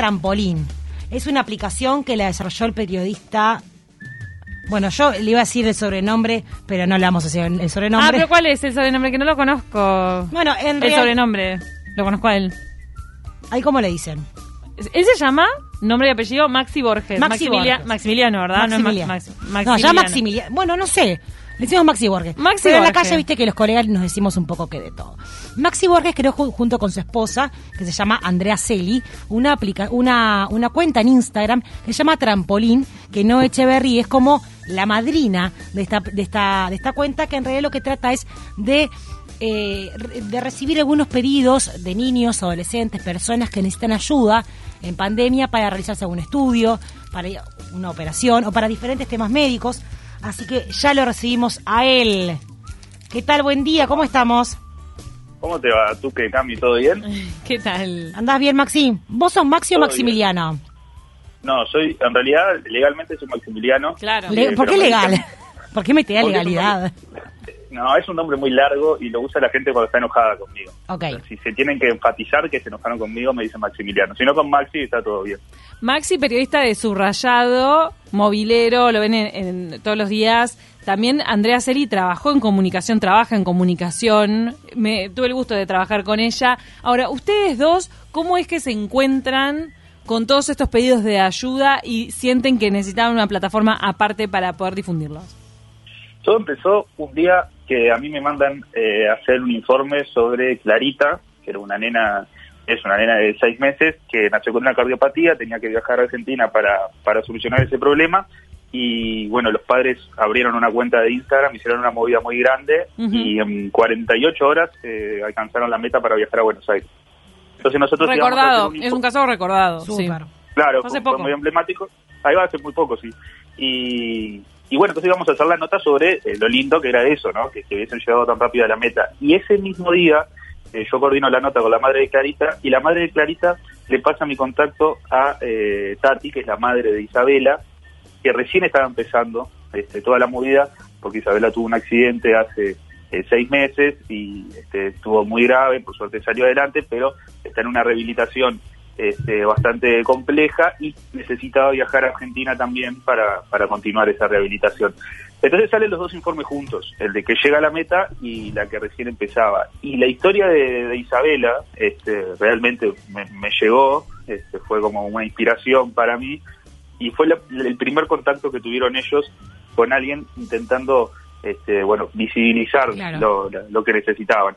Trampolín. Es una aplicación que la desarrolló el periodista. Bueno, yo le iba a decir el sobrenombre, pero no le vamos a decir el sobrenombre. Ah, pero ¿cuál es el sobrenombre? Que no lo conozco. Bueno, en El real- sobrenombre. Lo conozco a él. Ahí cómo le dicen. Él se llama, nombre y apellido, Maxi Borges. Maxi Maximilia- Borges. Maximiliano, ¿verdad? Maximiliano. No, es Ma- Max- No, ya. Maximiliano. Bueno, no sé. Le decimos Maxi Borges. Maxi Pero en la calle, viste que los colegas nos decimos un poco que de todo. Maxi Borges creó ju- junto con su esposa, que se llama Andrea Celi, una, aplica una, una cuenta en Instagram que se llama Trampolín, que no Echeverry es como la madrina de esta, de esta, de esta cuenta, que en realidad lo que trata es de eh, de recibir algunos pedidos de niños, adolescentes, personas que necesitan ayuda en pandemia para realizarse algún estudio, para una operación o para diferentes temas médicos. Así que ya lo recibimos a él. ¿Qué tal? Buen día, ¿cómo estamos? ¿Cómo te va? ¿Tú que Cami? ¿Todo bien? ¿Qué tal? ¿Andás bien, Maxi? ¿Vos sos Maxi o Maximiliano? No, soy, en realidad, legalmente soy Maximiliano. Claro. Eh, ¿Por qué me legal? ¿Por qué me te da Porque es un legalidad? No, es un nombre muy largo y lo usa la gente cuando está enojada conmigo. Ok. Si se tienen que enfatizar que se enojaron conmigo, me dicen Maximiliano. Si no, con Maxi está todo bien. Maxi, periodista de Subrayado, movilero, lo ven en, en todos los días. También Andrea Celi trabajó en comunicación, trabaja en comunicación. Me tuve el gusto de trabajar con ella. Ahora, ustedes dos, ¿cómo es que se encuentran con todos estos pedidos de ayuda y sienten que necesitaban una plataforma aparte para poder difundirlos? Todo empezó un día que a mí me mandan eh, a hacer un informe sobre Clarita, que era una nena, es una nena de seis meses, que nació con una cardiopatía, tenía que viajar a Argentina para, para solucionar ese problema. Y bueno, los padres abrieron una cuenta de Instagram, hicieron una movida muy grande Ujú. y en 48 horas eh, alcanzaron la meta para viajar a Buenos Aires. Entonces nosotros Recordado, un es un caso recordado. sí. Claro, Hace fue, poco. fue muy emblemático. Ahí va, hace muy poco, sí. Y, y bueno, entonces íbamos a hacer la nota sobre eh, lo lindo que era eso, ¿no? Que, que hubiesen llegado tan rápido a la meta. Y ese mismo día, eh, yo coordino la nota con la madre de Clarita, y la madre de Clarita le pasa mi contacto a eh, Tati, que es la madre de Isabela, que recién estaba empezando este, toda la movida, porque Isabela tuvo un accidente hace eh, seis meses y este, estuvo muy grave, por suerte salió adelante, pero está en una rehabilitación este, bastante compleja y necesitaba viajar a Argentina también para, para continuar esa rehabilitación. Entonces salen los dos informes juntos, el de que llega a la meta y la que recién empezaba. Y la historia de, de Isabela este, realmente me, me llegó, este, fue como una inspiración para mí y fue la- el primer contacto que tuvieron ellos con alguien intentando este, bueno visibilizar Claro. lo, lo- lo que necesitaban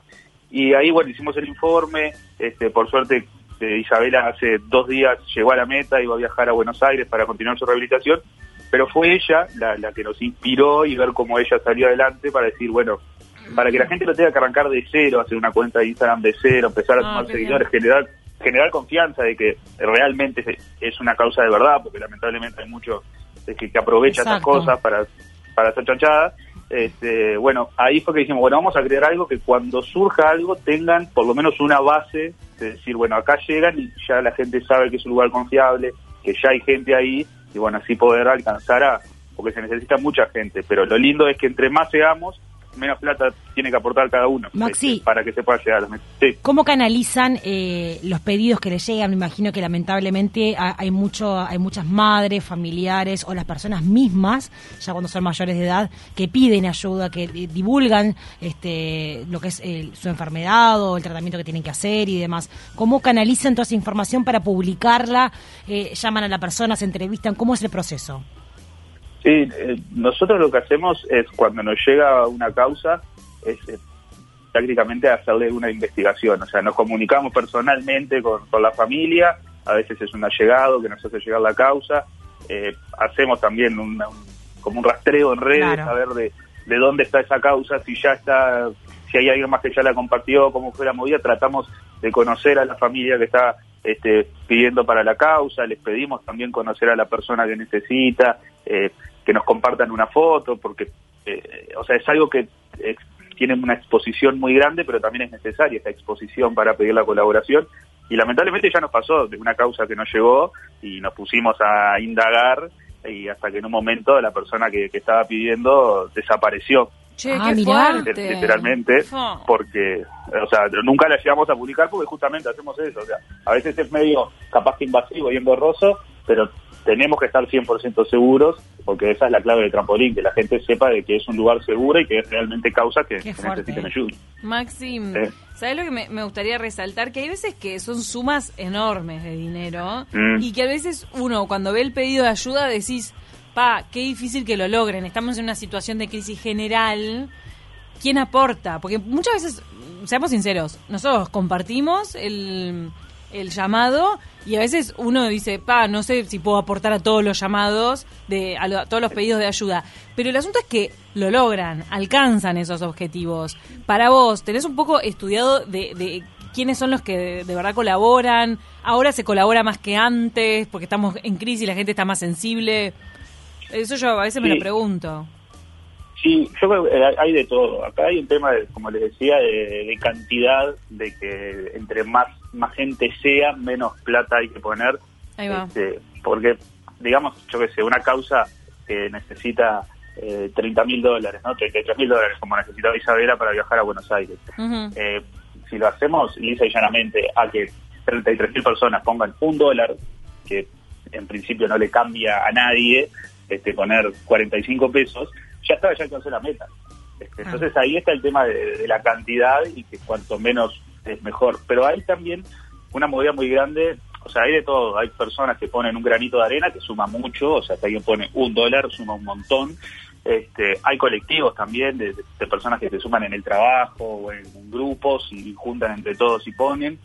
y ahí bueno hicimos el informe este por suerte eh, Isabela hace dos días llegó a la meta iba a viajar a Buenos Aires para continuar su rehabilitación pero fue ella la, la que nos inspiró y ver cómo ella salió adelante para decir bueno para que la gente no tenga que arrancar de cero hacer una cuenta de Instagram de cero empezar a Ah, sumar seguidores generar generar confianza de que realmente es- una causa de verdad, porque lamentablemente hay mucho de que, que aprovecha estas Exacto. cosas para, para hacer chanchadas. Este, bueno, ahí fue que dijimos, bueno, vamos a crear algo que cuando surja algo tengan por lo menos una base de decir, bueno, acá llegan y ya la gente sabe que es un lugar confiable, que ya hay gente ahí y bueno, así poder alcanzar a, porque se necesita mucha gente, pero lo lindo es que entre más seamos, menos plata tiene que aportar cada uno Maxi. este, para que se pueda llegar a la meta. Sí. ¿Cómo canalizan eh, los pedidos que les llegan? Me imagino que lamentablemente ha- hay mucho, hay muchas madres, familiares o las personas mismas, ya cuando son mayores de edad, que piden ayuda, que eh, divulgan este, lo que es eh, su enfermedad o el tratamiento que tienen que hacer y demás. ¿Cómo canalizan toda esa información para publicarla? Eh, llaman a la persona, se entrevistan. ¿Cómo es el proceso? Sí, eh, nosotros lo que hacemos es cuando nos llega una causa, es eh, prácticamente hacerle una investigación. O sea, nos comunicamos personalmente con, con la familia, a veces es un allegado que nos hace llegar la causa, eh, hacemos también una- un- como un rastreo en redes, Claro. a ver de, de dónde está esa causa, si ya está, si hay alguien más que ya la compartió, cómo fue la movida, tratamos de conocer a la familia que está este, pidiendo para la causa, les pedimos también conocer a la persona que necesita, eh, que nos compartan una foto, porque, eh, o sea, es algo que eh, tiene una exposición muy grande, pero también es necesaria esta exposición para pedir la colaboración. Y lamentablemente ya nos pasó de una causa que nos llegó y nos pusimos a indagar y hasta que en un momento la persona que, que estaba pidiendo desapareció. Che, Ah, qué fuerte. literalmente, porque, o sea, nunca la llegamos a publicar porque justamente hacemos eso, o sea, a veces es medio capaz que invasivo y engorroso, pero tenemos que estar 100% seguros, porque esa es la clave del trampolín, que la gente sepa de que es un lugar seguro y que es realmente causa que, Qué que fuerte. necesiten ayuda. Maxim, Sí. ¿sabes lo que me, me gustaría resaltar? Que hay veces que son sumas enormes de dinero Mm. y que a veces uno cuando ve el pedido de ayuda decís, pa, qué difícil que lo logren, estamos en una situación de crisis general, ¿quién aporta? Porque muchas veces, seamos sinceros, nosotros compartimos el, el llamado y a veces uno dice, pa, no sé si puedo aportar a todos los llamados, de, a, lo- a todos los pedidos de ayuda. Pero el asunto es que lo logran, alcanzan esos objetivos. Para vos, ¿tenés un poco estudiado de, de quiénes son los que de, de verdad colaboran? Ahora se colabora más que antes porque estamos en crisis y la gente está más sensible. Eso yo a veces me lo pregunto. Sí, yo creo que hay- de todo. Acá hay un tema, de, como les decía, de, de cantidad, de que entre más más gente sea, menos plata hay que poner. Ahí va. Este, porque, digamos, yo qué sé, una causa que necesita eh, 30 mil dólares, ¿no? 33 mil dólares, como necesitaba Isabela para viajar a Buenos Aires. Eh, si lo hacemos lisa y llanamente a que 33 mil personas pongan un dólar, que en principio no le cambia a nadie, este, poner 45 pesos, ya está, ya alcanzó la meta. Este, entonces ahí está el tema de, de la cantidad y que cuanto menos es mejor. Pero hay también una movida muy grande, o sea, hay de todo. Hay personas que ponen un granito de arena que suma mucho, o sea, si alguien pone un dólar, suma un montón. Este, hay colectivos también de, de personas que se suman en el trabajo o en, grupos y juntan entre todos y ponen.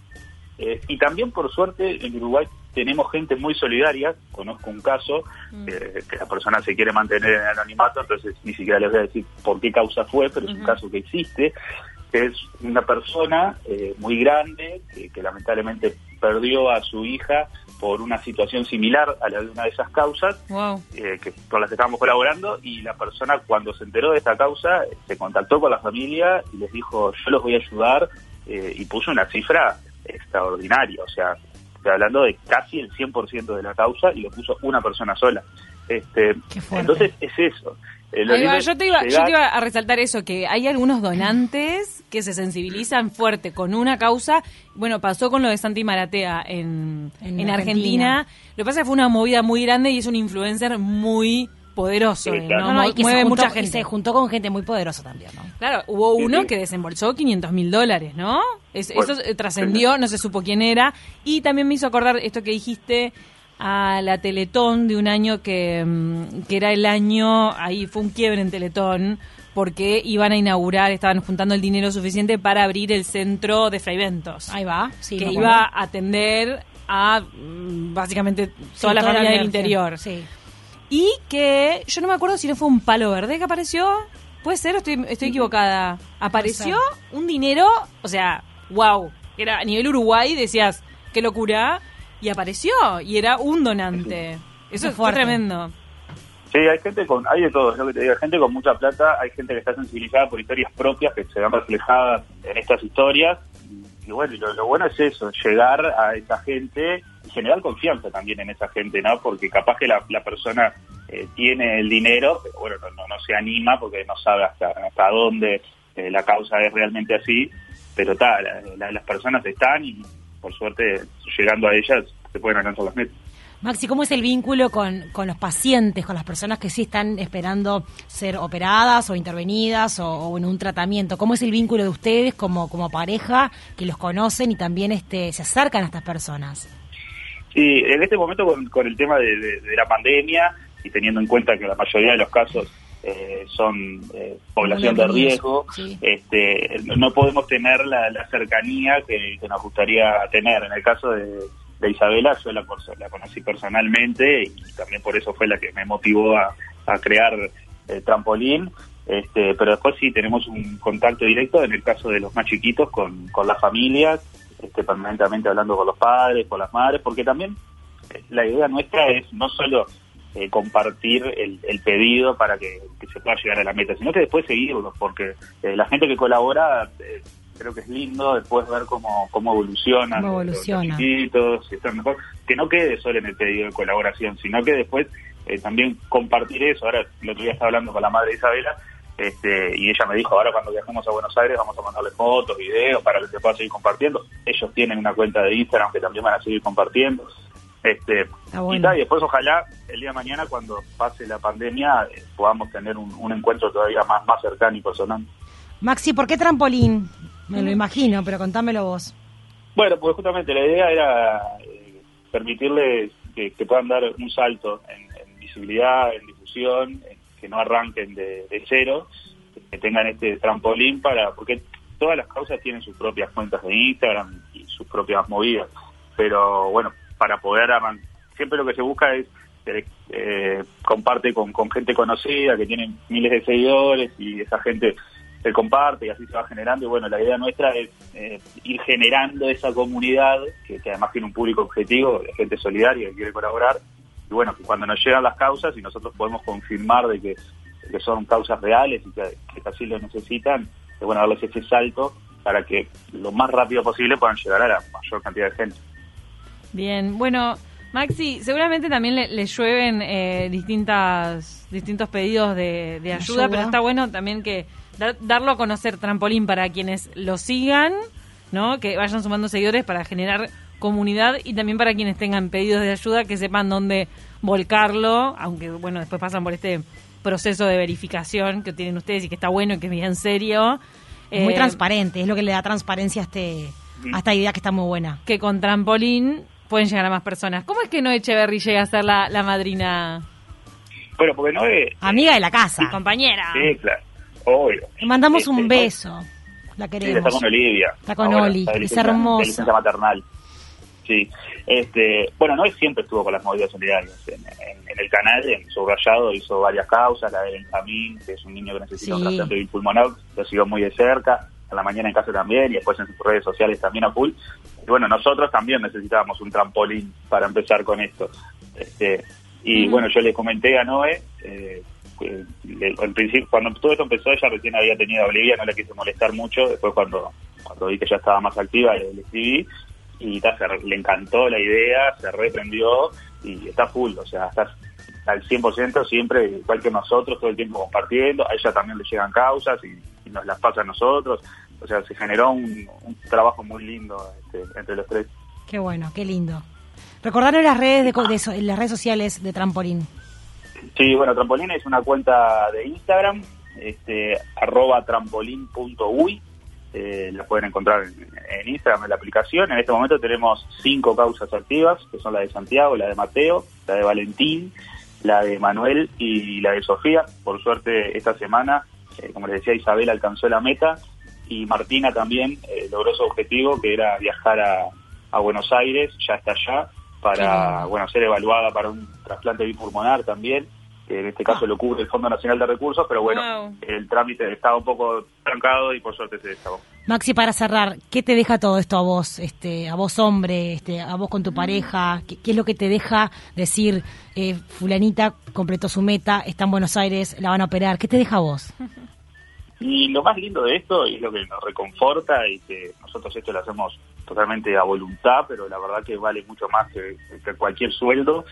Eh, y también, por suerte, en Uruguay tenemos gente muy solidaria. Conozco un caso eh, que la persona se quiere mantener en anonimato, entonces ni siquiera les voy a decir por qué causa fue, pero es un caso que existe. Que es una persona eh, muy grande que, que lamentablemente perdió a su hija por una situación similar a la de una de esas causas Wow. eh, que con las que estábamos colaborando y la persona cuando se enteró de esta causa se contactó con la familia y les dijo yo los voy a ayudar eh, y puso una cifra extraordinaria, o sea, estoy hablando de casi el 100% de la causa y lo puso una persona sola. Este, entonces es eso. Eh, es yo, te iba, yo te iba a resaltar eso, que hay algunos donantes que se sensibilizan fuerte con una causa. Bueno, pasó con lo de Santi Maratea en, En en Argentina. Argentina. Lo que pasa es que fue una movida muy grande y es un influencer muy poderoso. Sí, eh, claro. ¿no? No, y que mueve se juntó, mucha y gente. se juntó con gente muy poderosa también, ¿no? Claro, hubo Sí, uno sí. que desembolsó 500 mil dólares, ¿no? Es- Bueno, eso eh, trascendió, no se supo quién era. Y también me hizo acordar esto que dijiste a la Teletón de un año que, mm, que era el año, ahí fue un quiebre en Teletón, porque iban a inaugurar, estaban juntando el dinero suficiente para abrir el centro de Fraiventos. Ahí va, sí. que iba a atender a mm, básicamente Sí, toda la familia del interior. Sí. Y que yo no me acuerdo si no fue un palo verde que apareció. Puede ser, o estoy, estoy equivocada. Apareció un dinero, o sea, wow. Era a nivel Uruguay, decías, qué locura. Y apareció, y era un donante. Eso fue tremendo. Sí, hay gente con, hay de todo, es lo que te digo, hay gente con mucha plata, hay gente que está sensibilizada por historias propias que se ven reflejadas en estas historias. Y, bueno, y lo, lo bueno es eso, llegar a esa gente generar confianza también en esa gente, ¿no? Porque capaz que la, la persona eh, tiene el dinero, bueno, no, no, se anima porque no sabe hasta, hasta dónde eh, la causa es realmente así. Pero tal, las personas están y por suerte llegando a ellas se pueden alcanzar las metas. Maxi, ¿cómo es el vínculo con, con los pacientes, con las personas que sí están esperando ser operadas o intervenidas o, o en un tratamiento? ¿Cómo es el vínculo de ustedes como, como pareja que los conocen y también este, se acercan a estas personas? Sí, en este momento con, con el tema de, de- de la pandemia y teniendo en cuenta que la mayoría de los casos eh, son eh, población de riesgo, sí. este, no- podemos tener la, la cercanía que, que nos gustaría tener. En el caso de, de Isabela, yo la, la conocí personalmente y también por eso fue la que me motivó a, a crear eh, Trampolín. Este, pero después sí tenemos un contacto directo en el caso de los más chiquitos con, con las familias, este, permanentemente hablando con los padres, con las madres, porque también eh, la idea nuestra es no solo eh, compartir el, el pedido para que, que se pueda llegar a la meta, sino que después seguirlo, porque eh, la gente que colabora eh, creo que es lindo después ver cómo, cómo evolucionan Cómo los- los evoluciona. chiquitos, si están mejor, que no quede solo en el pedido de colaboración, sino que después eh, también compartir eso. Ahora, el otro día estaba hablando con la madre Isabela Este, y ella me dijo, ahora cuando viajemos a Buenos Aires vamos a mandarle fotos, videos para que se pueda seguir compartiendo. Ellos tienen una cuenta de Instagram que también van a seguir compartiendo. Este, y, después ojalá el día de mañana cuando pase la pandemia eh, podamos tener un, un, encuentro todavía más, más cercano y personal. Maxi, ¿por qué trampolín? Me lo imagino, pero contámelo vos. Bueno, pues justamente la idea era eh, permitirles que, puedan dar un salto en, visibilidad, en difusión, que no arranquen de, cero, que tengan este trampolín para, porque todas las causas tienen sus propias cuentas de Instagram y sus propias movidas, pero bueno, para poder siempre lo que se busca es eh, comparte con, gente conocida que tiene miles de seguidores y esa gente se comparte y así se va generando. Y bueno, la idea nuestra es eh, ir generando esa comunidad, que, además tiene un público objetivo, gente solidaria que quiere colaborar. Y bueno, que cuando nos llegan las causas y nosotros podemos confirmar de que, son causas reales y que, que así lo necesitan, de bueno, darles ese salto para que lo más rápido posible puedan llegar a la mayor cantidad de gente. Bien, bueno, Maxi, seguramente también le, llueven eh, distintas, distintos pedidos de, ayuda, pero está bueno también que darlo a conocer trampolín para quienes lo sigan, ¿no? Que vayan sumando seguidores para generar comunidad y también para quienes tengan pedidos de ayuda que sepan dónde volcarlo, aunque bueno, después pasan por este proceso de verificación que tienen ustedes y que está bueno y que es bien serio. Muy eh, transparente, es lo que le da transparencia a, este, a esta idea que está muy buena. Que con trampolín pueden llegar a más personas. ¿Cómo es que no Echeverry llega a ser la, la madrina? Bueno, porque no es... Amiga de la casa. compañera. Sí, claro. Obvio. Le mandamos un este, beso. La queremos. está con Olivia. Está con Oli. Es hermosa. maternal. Sí. Este, bueno, no siempre estuvo con las movidas solidarias. En, el canal, en Subrayado, hizo varias causas. La de Benjamín, que es un niño que necesita un trasplante pulmonar, lo siguió muy de cerca. A la mañana en casa también y después en sus redes sociales también a full. Y bueno, nosotros también necesitábamos un trampolín para empezar con esto. Este, y bueno, yo le comenté a Noé eh, en principio, cuando todo esto empezó, ella recién había tenido a Olivia, no le quise molestar mucho. Después, cuando, cuando vi que ya estaba más activa, le, escribí y le encantó la idea, se reprendió y está full, o sea, está al 100% siempre, igual que nosotros, todo el tiempo compartiendo. A ella también le llegan causas y, nos las pasa a nosotros. O sea, se generó un, trabajo muy lindo este, entre los tres. Qué bueno, qué lindo. Recordaron las redes de, las redes sociales de Trampolín. Sí, bueno, Trampolín es una cuenta de Instagram, este, arroba trampolín.uy. Eh, la pueden encontrar en, Instagram, en la aplicación. En este momento tenemos cinco causas activas, que son la de Santiago, la de Mateo, la de Valentín, la de Manuel y la de Sofía. Por suerte, esta semana, eh, como les decía, Isabel alcanzó la meta y Martina también eh, logró su objetivo, que era viajar a, a Buenos Aires, ya está allá para bueno ser evaluada para un trasplante bipulmonar también que en este caso lo cubre el Fondo Nacional de Recursos, pero bueno, el trámite estaba un poco trancado y por suerte se destapó. Maxi, para cerrar, ¿qué te deja todo esto a vos, este, a vos hombre, este, a vos con tu mm. pareja? ¿Qué, es lo que te deja decir, eh, fulanita completó su meta, está en Buenos Aires, la van a operar? ¿Qué te deja a vos? Y lo más lindo de esto, y lo que nos reconforta, y que nosotros esto lo hacemos totalmente a voluntad, pero la verdad que vale mucho más que, cualquier sueldo,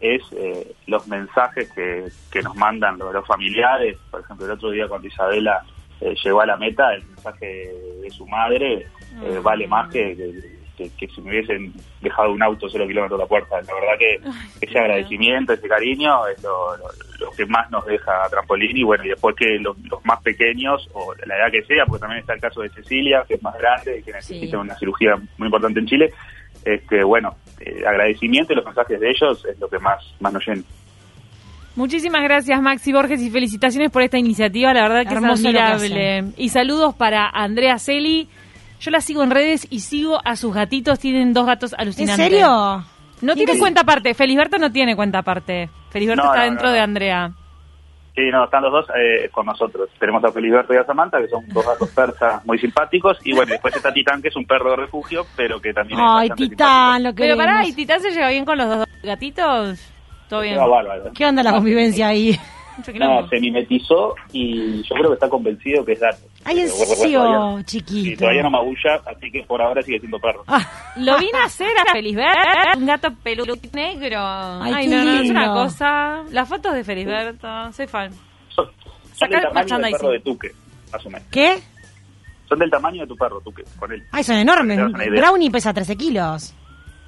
es eh, los mensajes que, que nos mandan los, familiares. Por ejemplo, el otro día cuando Isabela eh, llegó a la meta, el mensaje de su madre eh, vale más que, que, si me hubiesen dejado un auto cero kilómetros de la puerta. La verdad que ese agradecimiento, ese cariño es lo, que más nos deja a Trampolín y bueno, y después que los, más pequeños, o la edad que sea, porque también está el caso de Cecilia, que es más grande y que necesita una cirugía muy importante en Chile, este bueno, eh, agradecimiento y los mensajes de ellos es lo que más, más nos llena. Muchísimas gracias Maxi Borges y felicitaciones por esta iniciativa, la verdad que es admirable. Y saludos para Andrea Celi yo la sigo en redes y sigo a sus gatitos. Tienen dos gatos alucinantes. ¿En serio? No tiene cuenta aparte. Felisberto no tiene cuenta aparte. Felisberto está dentro de Andrea. Sí, no, están los dos eh, con nosotros. Tenemos a Felisberto y a Samantha, que son dos gatos persas muy simpáticos. Y bueno, después está Titán, que es un perro de refugio, pero que también Ay, Titán, lo que Pero pará, ¿y Titán se lleva bien con los dos gatitos? Todo bien. ¿Qué onda la convivencia ahí? No, se mimetizó y yo creo que está convencido que es gato. Ay, en serio, chiquito. Sí, todavía no magulla, así que por ahora sigue siendo perro. Ah. Lo vine a hacer a Felisberto, un gato peludo negro. Ay, no, no, es una cosa. Las fotos de Felisberto, soy fan. Son del Saca el tamaño del perro de Tuque, más o menos. ¿Qué? Son del tamaño de tu perro, Tuque, con él. Ay, son enormes. Brownie pesa 13 kilos.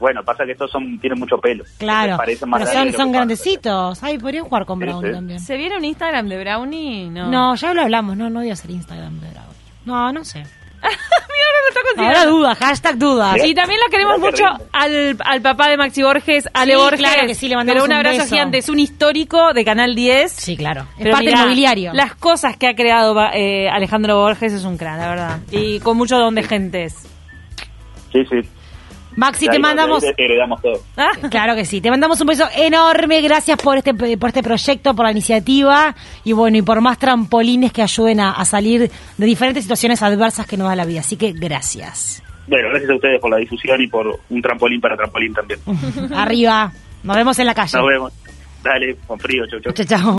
Bueno, pasa que estos son tienen mucho pelo. Claro. Parecen más Pero grandes son, son grandecitos. Ay, podrían jugar con Brownie sí. también. ¿Se viene un Instagram de Brownie? No. No, ya lo hablamos. No, no voy a hacer Instagram de Brownie. No, no sé. Mira, ahora lo está Ahora considerando. duda, hashtag duda. Y también lo queremos mucho al, al papá de Maxi Borges, Ale Sí, Borges. claro que sí, le mandamos Pero un un abrazo beso. gigante. Es un histórico de Canal 10. Sí, claro. Es Pero parte mirá, del mobiliario. Las cosas que ha creado va- eh, Alejandro Borges es un crack, la verdad. Y con mucho don de gentes. Sí, sí. Maxi, te ahí- mandamos... ahí Heredamos todo. Ah, Claro que sí. Te mandamos un beso enorme. Gracias por este por este proyecto, por la iniciativa y bueno, y por más trampolines que ayuden a, a salir de diferentes situaciones adversas que nos da la vida. Así que gracias. Bueno, gracias a ustedes por la difusión y por un trampolín para trampolín también. Arriba. Nos vemos en la calle. Nos vemos. Dale, con frío, chau, chau. Chao, chao.